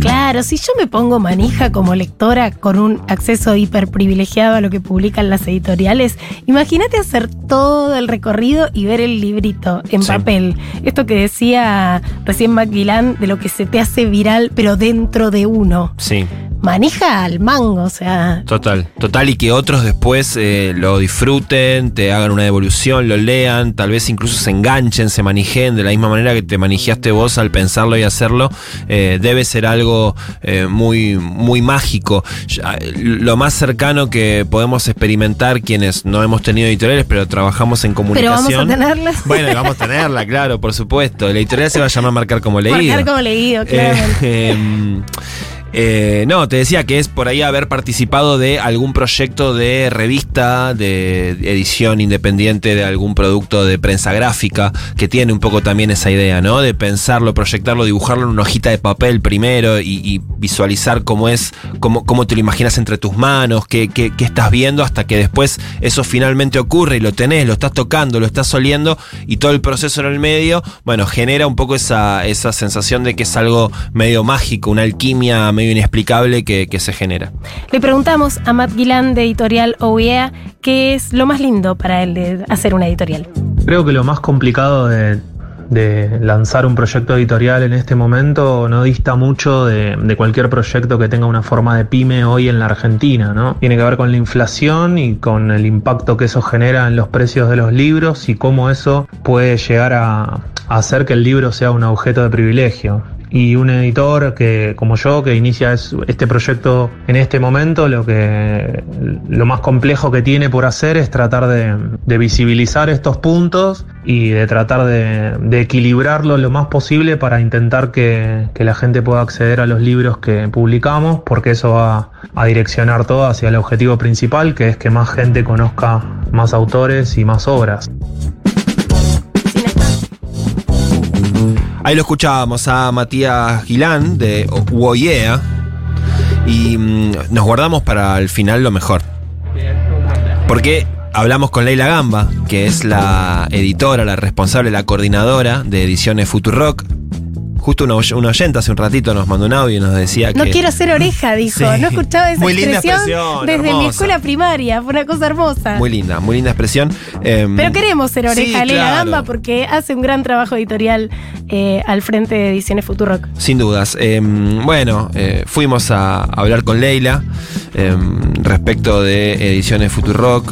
Claro, si yo me pongo manija como lectora con un acceso hiper privilegiado a lo que publican las editoriales, imagínate hacer todo el recorrido y ver el librito en Sí. papel. Esto que decía recién Macmillan de lo que se te hace viral, pero dentro de uno. Sí. Manija al mango, o sea. Total, total, y que otros después eh, lo disfruten, te hagan una devolución, lo lean, tal vez incluso se enganchen, se manijen de la misma manera que te manijeaste vos al pensarlo y hacerlo, eh, debe ser algo eh, muy, muy mágico. Lo más cercano que podemos experimentar quienes no hemos tenido editoriales, pero trabajamos en Pero comunicación. vamos a. (laughs) Bueno, y vamos a tenerla, claro, por supuesto. La editorial se va a llamar Marcar como leído. Marcar como leído, Eh, claramente. (laughs) em, eh, no, te decía que es por ahí haber participado de algún proyecto de revista, de edición independiente de algún producto de prensa gráfica, que tiene un poco también esa idea, ¿no? De pensarlo, proyectarlo, dibujarlo en una hojita de papel primero y, visualizar cómo es, cómo, cómo te lo imaginas entre tus manos, qué, qué- qué estás viendo, hasta que después eso finalmente ocurre y lo tenés, lo estás tocando, lo estás oliendo y todo el proceso en el medio, bueno, genera un poco esa, esa sensación de que es algo medio mágico, una alquimia medio inexplicable que, que se genera. Le preguntamos a Matt Gillan de Editorial OEA qué es lo más lindo para él de hacer una editorial. Creo que lo más complicado de, de lanzar un proyecto editorial en este momento no dista mucho de, de cualquier proyecto que tenga una forma de pyme hoy en la Argentina, ¿no? Tiene que ver con la inflación y con el impacto que eso genera en los precios de los libros y cómo eso puede llegar a, hacer que el libro sea un objeto de privilegio. Y un editor que, como yo, que inicia es- este proyecto en este momento, lo que lo más complejo que tiene por hacer es tratar de, visibilizar estos puntos y de tratar de, de equilibrarlo lo más posible para intentar que la gente pueda acceder a los libros que publicamos, porque eso va a direccionar todo hacia el objetivo principal, que es que más gente conozca más autores y más obras. Ahí lo escuchábamos a Matías Gilán de Woyea y mm, nos guardamos para el final lo mejor. Porque hablamos con Leila Gamba, que es la editora, la responsable, la coordinadora de ediciones Futurock. Justo un, oy- un oyente hace un ratito nos mandó un audio y nos decía No que. quiero ser oreja, (laughs) dijo. Sí. No escuchaba esa Muy linda expresión, expresión, desde mi escuela primaria. Fue una cosa hermosa. Muy linda, muy linda expresión. Em, Pero queremos ser oreja sí, claro. Gamba porque hace un gran trabajo editorial eh, al frente de Ediciones Futurock. Sin dudas. Em, bueno, eh, fuimos a hablar con Leila em, respecto de ediciones Futurock.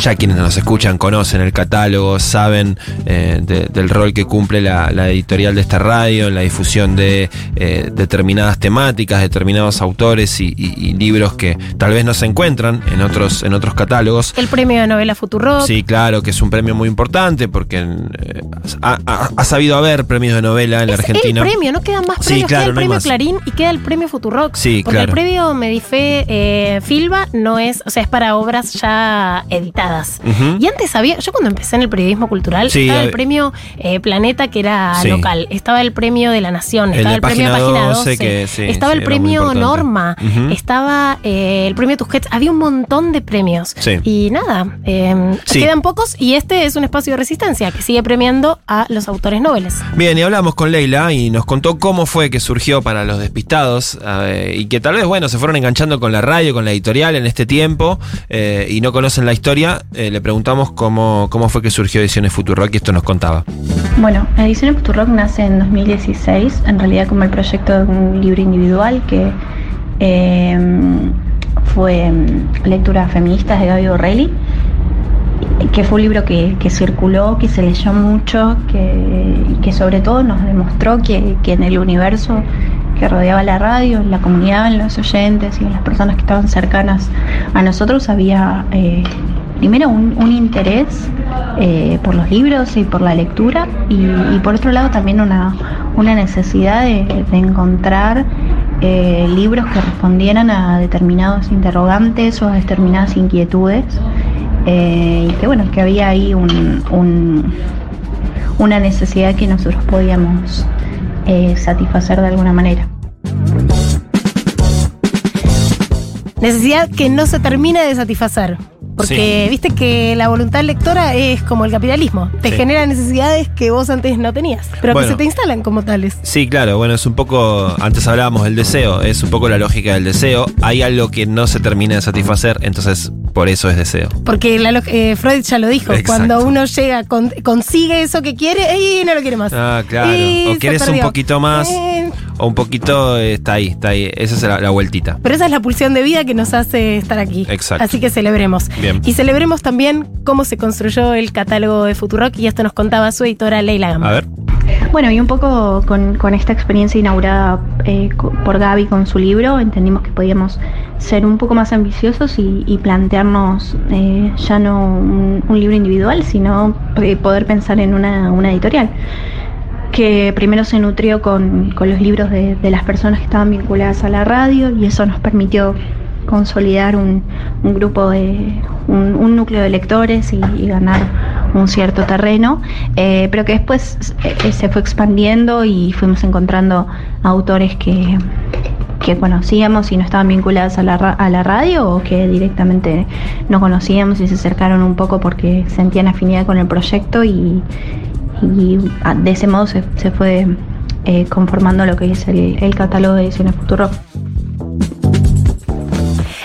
Ya quienes nos escuchan conocen el catálogo, saben eh, de- del rol que cumple la, la editorial de esta radio en la difusión de eh, determinadas temáticas, determinados autores y, y- y libros que tal vez no se encuentran en otros, en otros catálogos. El premio de novela Futurock. Sí, claro, que es un premio muy importante porque eh, ha, ha- ha sabido haber premios de novela en la Argentina. El premio, no quedan más Sí, premios. claro, queda el no premio. Clarín y queda el premio Futurock. Sí, porque claro. el premio Medife Filba no es, o sea, es para obras ya editadas. Y antes había, yo cuando empecé en el periodismo cultural, Sí, estaba el hab- premio eh, Planeta, que era Sí. local, estaba el premio de la Nación, estaba el premio Página Página 12, 12, que sí, estaba el premio. Norma, estaba eh, el premio Tusquets, había un montón de premios. Y nada, eh, Sí. quedan pocos y este es un espacio de resistencia que sigue premiando a los autores nobles. Bien, y hablamos con Leila y nos contó cómo fue que surgió para los despistados eh, y que tal vez, bueno, se fueron enganchando con la radio, con la editorial en este tiempo eh, y no conocen la historia. Eh, le preguntamos cómo, cómo fue que surgió Ediciones Futurock y esto nos contaba. Bueno, Ediciones Futurock nace en 2016, en realidad como el proyecto de un libro individual que eh, fue mm, Lecturas Feministas de Gaby Borrelli, que fue un libro que, que circuló, que se leyó mucho, que, que sobre todo nos demostró que, que en el universo que rodeaba la radio, en la comunidad, en los oyentes y en las personas que estaban cercanas a nosotros había eh, primero un, interés eh, por los libros y por la lectura y, por otro lado también una, una necesidad de, encontrar eh, libros que respondieran a determinados interrogantes o a determinadas inquietudes eh, y que bueno, que había ahí un, un- una necesidad que nosotros podíamos satisfacer de alguna manera. Necesidad que no se termina de satisfacer. Porque viste que la voluntad lectora es como el capitalismo. Te Sí. genera necesidades que vos antes no tenías, pero Bueno. que se te instalan como tales. Sí, claro, bueno, es un poco, antes hablábamos del deseo, es un poco la lógica del deseo. Hay algo que no se termina de satisfacer, entonces por eso es deseo. Porque la eh, Freud ya lo dijo, Exacto. cuando uno llega, con- consigue eso que quiere y no lo quiere más. Ah, claro. Y o quieres un poquito más, Eh, o un poquito eh, está ahí, está ahí. Esa es la, la vueltita. pero esa es la pulsión de vida que nos hace estar aquí. Exacto. Así que celebremos. Bien. Y celebremos también cómo se construyó el catálogo de Futurock y esto nos contaba su editora Leila Gamba. A ver. Bueno, y un poco con, con esta experiencia inaugurada eh, co- por Gaby con su libro, entendimos que podíamos ser un poco más ambiciosos y, plantearnos eh, ya no un, un libro individual, sino eh, poder pensar en una, editorial que primero se nutrió con, con los libros de, de las personas que estaban vinculadas a la radio y eso nos permitió consolidar un, un grupo de un, núcleo de lectores y ganar un cierto terreno, eh, pero que después eh, se fue expandiendo y fuimos encontrando autores que, que conocíamos y no estaban vinculados a la, a la radio o que directamente no conocíamos y se acercaron un poco porque sentían afinidad con el proyecto y, y de ese modo se, se fue eh, conformando lo que es el, el catálogo de ediciones Futuro.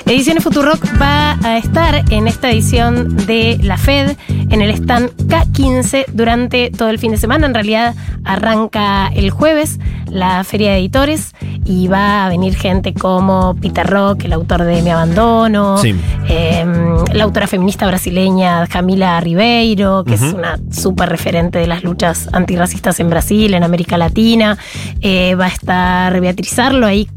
Ediciones Futurock va a estar en esta edición de la Fed en el stand K15 durante todo el fin de semana. En realidad arranca el jueves la Feria de Editores y va a venir gente como Peter Rock, el autor de Mi Abandono, Sí. eh, la autora feminista brasileña Camila Ribeiro, que es una súper referente de las luchas antirracistas en Brasil, en América Latina. Eh, va a estar Beatriz Arlo ahí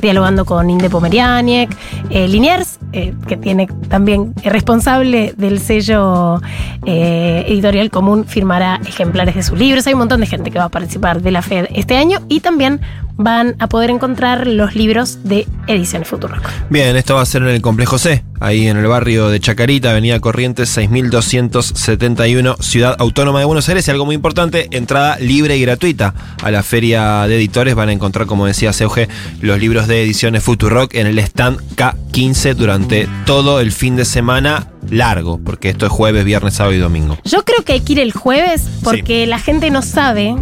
dialogando con Inde Pomerianiec. Eh, Liniers, eh, que tiene también es responsable del sello editorial común, firmará ejemplares de sus libros. Hay un montón de gente que va a participar de la FED este año y también van a poder encontrar los libros de Ediciones Futurock. Bien, esto va a ser en el complejo C, ahí en el barrio de Chacarita, Avenida Corrientes 6271, Ciudad Autónoma de Buenos Aires. Y algo muy importante, entrada libre y gratuita a la feria de editores. Van a encontrar, como decía Seuge, los libros de ediciones Futurock en el stand K15 durante todo el fin de semana largo, porque esto es jueves, viernes, sábado y domingo. Yo creo que hay que ir el jueves porque la gente no sabe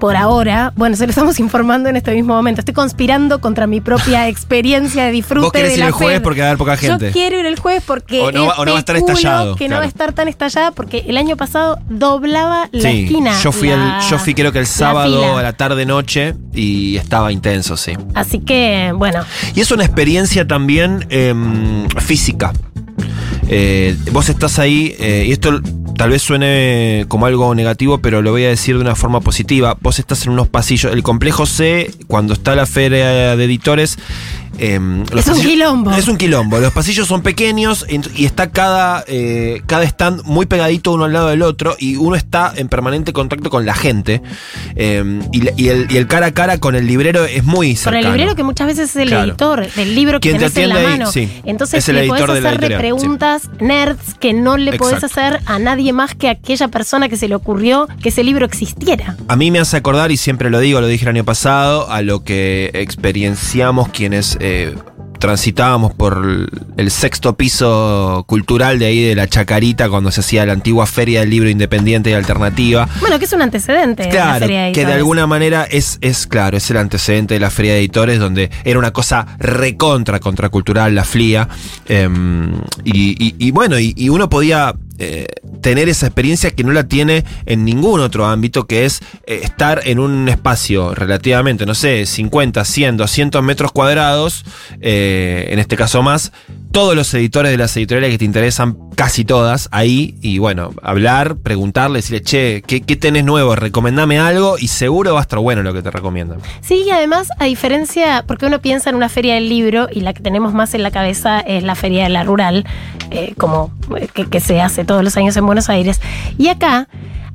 por ahora. Bueno, se lo estamos informando en este mismo momento. Estoy conspirando contra mi propia (laughs) experiencia de disfrute Vos querés de ir la el jueves FED. porque va a haber poca gente. Yo quiero ir el jueves porque O no va- o no va a estar estallado, que no va a estar tan estallada porque el año pasado doblaba la Sí, esquina. yo fui, la- el, yo fui creo que el la sábado fila. a la tarde-noche y estaba intenso, sí. Así que, bueno, Y es una experiencia también em, física. Eh, vos estás ahí, eh, y esto tal vez suene como algo negativo, pero lo voy a decir de una forma positiva. Vos estás en unos pasillos. El complejo C, cuando está la feria de editores. Em, Es un quilombo. Es un quilombo. Los pasillos son pequeños y está cada, eh, cada stand muy pegadito uno al lado del otro y uno está en permanente contacto con la gente. em, y, el, y el cara a cara con el librero es muy Con cercano. el librero que muchas veces es el Claro. editor del libro que Quien te tenés en la ahí, mano. sí. Entonces Es el le podés hacerle sí. preguntas nerds que no le podés Exacto. hacer a nadie más que a aquella persona que se le ocurrió que ese libro existiera. A mí me hace acordar, y siempre lo digo, lo dije el año pasado, a lo que experienciamos quienes eh, transitábamos por el sexto piso cultural de ahí de la Chacarita cuando se hacía la antigua feria del libro independiente y alternativa. Bueno, que es un antecedente de la Claro, Feria de que de alguna manera es, es claro, es el antecedente de la Feria de Editores, donde era una cosa recontra contracultural, la FLIA. em, y, y- y bueno, y, y uno podía eh, tener esa experiencia que no la tiene en ningún otro ámbito, que es eh, estar en un espacio relativamente, no sé, 50, 100, 200 metros cuadrados, eh, en este caso más, todos los editores de las editoriales que te interesan, casi todas, ahí, y bueno, hablar, preguntarle, decirle, che, ¿qué, qué tenés nuevo? Recomendame algo y seguro va a estar bueno lo que te recomiendan. Sí, y además, a diferencia, porque uno piensa en una feria del libro y la que tenemos más en la cabeza es la feria de la rural, eh, como eh, que, que se hace todos los años en Buenos Aires. Y acá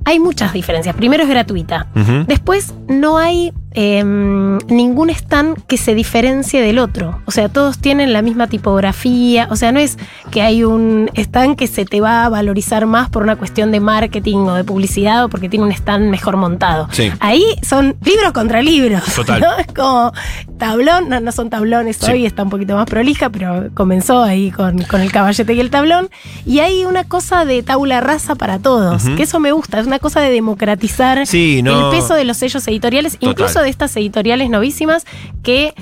hay muchas diferencias. Primero es gratuita. Después no hay em, ningún stand que se diferencie del otro. O sea, todos tienen la misma tipografía. O sea, no es que hay un stand que se te va a valorizar más por una cuestión de marketing o de publicidad o porque tiene un stand mejor montado. Sí. Ahí son libros contra libros. Total. ¿no? (laughs) Es como tablón, no, no son tablones Sí. hoy, está un poquito más prolija, pero comenzó ahí con, con el caballete y el tablón. Y hay una cosa de tabula rasa para todos, que eso me gusta, es una cosa de democratizar Sí, no- el peso de los sellos editoriales, Total. incluso de estas editoriales novísimas que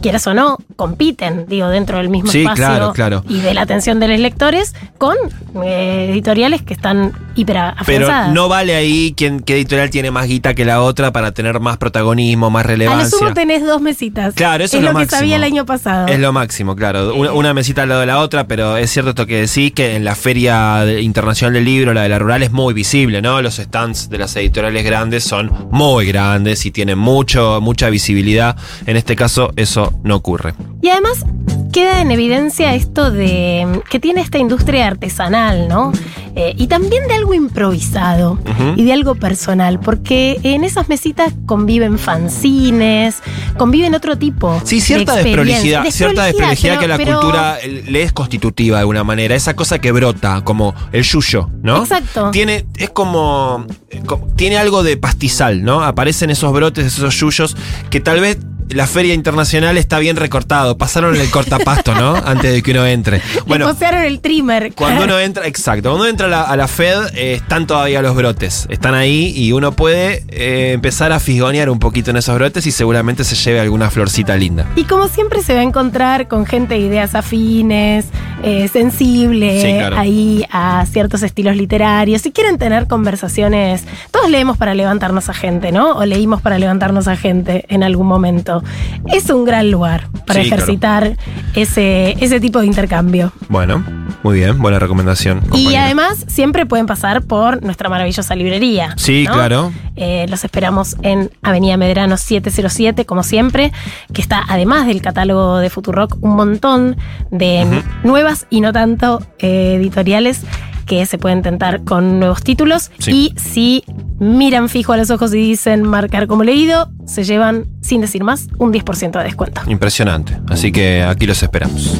quieras o no, compiten, digo, dentro del mismo Sí, espacio claro, claro. y de la atención de los lectores con eh, editoriales que están hiper Pero afianzadas. no vale ahí quién, qué editorial tiene más guita que la otra para tener más protagonismo, más A lo relevancia. sumo tenés dos mesitas. Claro, eso es es lo, lo que máximo. sabía el año pasado. Es lo máximo, claro. Una, una mesita al lado de la otra, pero es cierto esto que decís que en la Feria Internacional del Libro, la de la Rural, es muy visible, ¿no? Los stands de las editoriales grandes son muy grandes y tienen mucho, mucha visibilidad. En este caso, eso no ocurre. Y además queda en evidencia esto de que tiene esta industria artesanal, ¿no? Eh, y también de algo improvisado y de algo personal, porque en esas mesitas conviven fanzines, conviven otro tipo. Sí, cierta de desprolijidad, cierta desprolijidad que a la pero- cultura eh, le es constitutiva de alguna manera. Esa cosa que brota, como el yuyo, ¿no? Exacto. Tiene, es como, eh, tiene algo de pastizal, ¿no? Aparecen esos brotes, esos yuyos, que tal vez la feria internacional está bien recortado. Pasaron el cortapasto, ¿no? (laughs) Antes de que uno entre. Le posearon el trimmer. Cuando uno (laughs) entra, exacto, cuando uno entra a la, a la Fed, eh, están todavía los brotes. Están ahí y uno puede eh, empezar a fisgonear un poquito en esos brotes y seguramente se lleve alguna florcita linda. Y como siempre se va a encontrar con gente de ideas afines, eh, sensible, Sí, claro. ahí a ciertos estilos literarios. Si quieren tener conversaciones, todos leemos para levantarnos a gente, ¿no? O leímos para levantarnos a gente en algún momento. Es un gran lugar para Sí, claro. ejercitar ese, ese tipo de intercambio. Bueno, muy bien, buena recomendación. Y además siempre pueden pasar por nuestra maravillosa librería. Sí, ¿no? claro. Eh, los esperamos en Avenida Medrano 707, como siempre, que está además del catálogo de Futurock un montón de nuevas y no tanto eh, editoriales que se pueden tentar con nuevos títulos. Sí. Y si miran fijo a los ojos y dicen marcar como leído, se llevan, sin decir más, un 10% de descuento. Impresionante. Así que aquí los esperamos.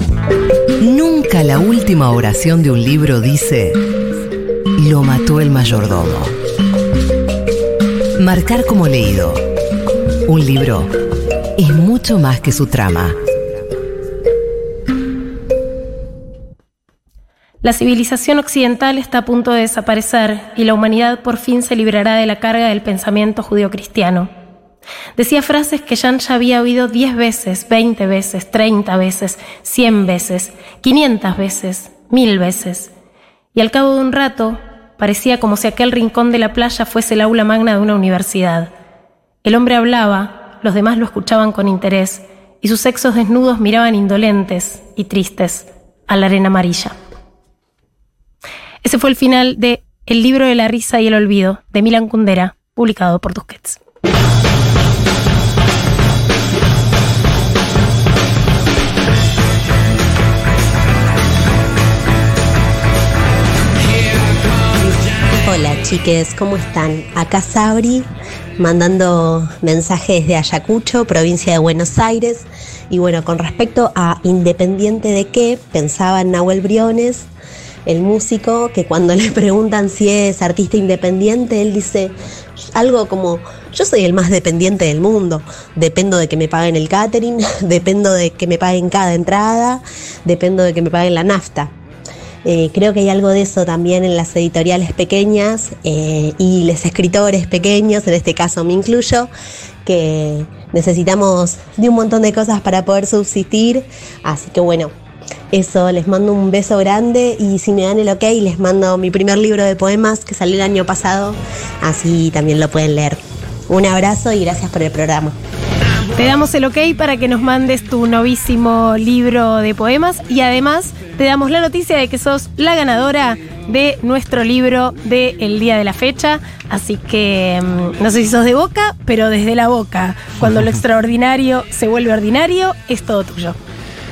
Nunca la última oración de un libro dice, lo mató el mayordomo. Marcar como leído. Un libro es mucho más que su trama. La civilización occidental está a punto de desaparecer y la humanidad por fin se librará de la carga del pensamiento judio-cristiano. Decía frases que Jan ya había oído 10 veces, 20 veces, 30 veces, 100 veces, 500 veces, 1000 veces. Y al cabo de un rato, parecía como si aquel rincón de la playa fuese el aula magna de una universidad. El hombre hablaba, los demás lo escuchaban con interés, y sus sexos desnudos miraban indolentes y tristes a la arena amarilla. Ese fue el final de El libro de la risa y el olvido, de Milan Kundera, publicado por Tusquets. Hola chiques, ¿cómo están? Acá Sabri, mandando mensajes de Ayacucho, provincia de Buenos Aires. Y bueno, con respecto a Independiente de qué, pensaba en Nahuel Briones, el músico, que cuando (laughs) le preguntan si es artista independiente, él dice algo como, yo soy el más dependiente del mundo, dependo de que me paguen el catering, (laughs) dependo de que me paguen cada entrada, dependo de que me paguen la nafta. Eh, creo que hay algo de eso también en las editoriales pequeñas eh, y los escritores pequeños, en este caso me incluyo, que necesitamos de un montón de cosas para poder subsistir. Así que bueno, eso, les mando un beso grande y si me dan el ok, les mando mi primer libro de poemas que salió el año pasado, así también lo pueden leer. Un abrazo y gracias por el programa. Te damos el ok para que nos mandes tu novísimo libro de poemas y además te damos la noticia de que sos la ganadora de nuestro libro del día de la fecha. Así que mm, no sé si sos de boca, pero desde la boca, cuando lo (laughs) extraordinario se vuelve ordinario, es todo tuyo.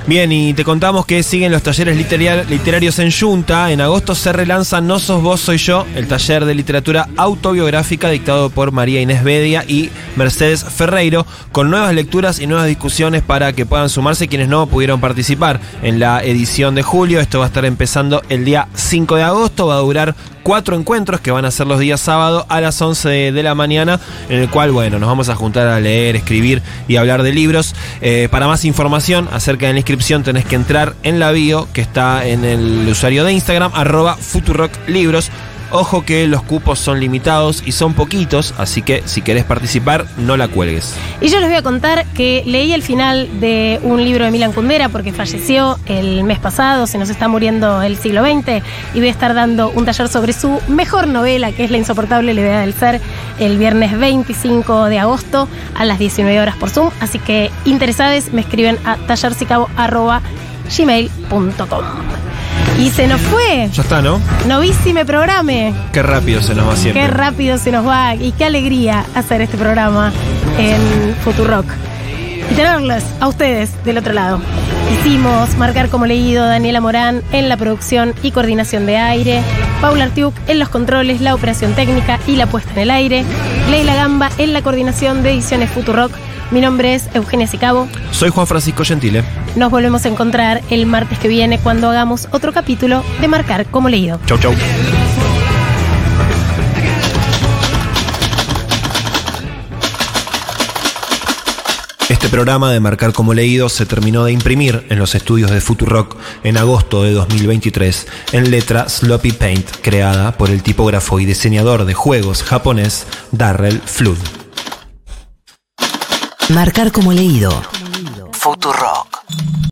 Bien, y te contamos que siguen los talleres literarios en Junta. En agosto se relanza No sos vos, soy yo, el taller de literatura autobiográfica dictado por María Inés Bedia y Mercedes Ferreiro, con nuevas lecturas y nuevas discusiones para que puedan sumarse quienes no pudieron participar en la edición de julio. Esto va a estar empezando el día 5 de agosto, va a durar cuatro encuentros que van a ser los días sábado a las 11 de la mañana, en el cual, bueno, nos vamos a juntar a leer, escribir y hablar de libros. Eh, para más información acerca de la inscripción tenés que entrar en la bio que está en el usuario de Instagram, arroba Futurock Ojo que los cupos son limitados y son poquitos, así que si querés participar, no la cuelgues. Y yo les voy a contar que leí el final de un libro de Milan Kundera porque falleció el mes pasado, se nos está muriendo el siglo XX y voy a estar dando un taller sobre su mejor novela, que es La insoportable levedad del ser, el viernes 25 de agosto a las 19 horas por Zoom. Así que interesados me escriben a tallercicabo.gmail.com. Y se nos fue. Ya está, ¿no? Novísime programe. Qué rápido se nos va siempre. Qué rápido se nos va y qué alegría hacer este programa en Futurock. Y tenerlos a ustedes del otro lado. Hicimos marcar como leído Daniela Morán en la producción y coordinación de aire, Paula Artiuk en los controles, la operación técnica y la puesta en el aire, Leila Gamba en la coordinación de ediciones Futurock. Mi nombre es Eugenia Sicabo. Soy Juan Francisco Gentile. Nos volvemos a encontrar el martes que viene cuando hagamos otro capítulo de Marcar como leído. Chau, chau. Este programa de Marcar como Leído se terminó de imprimir en los estudios de Futurock en agosto de 2023 en letra Sloppy Paint creada por el tipógrafo y diseñador de juegos japonés Darrell Flood. Marcar como leído. Futurock.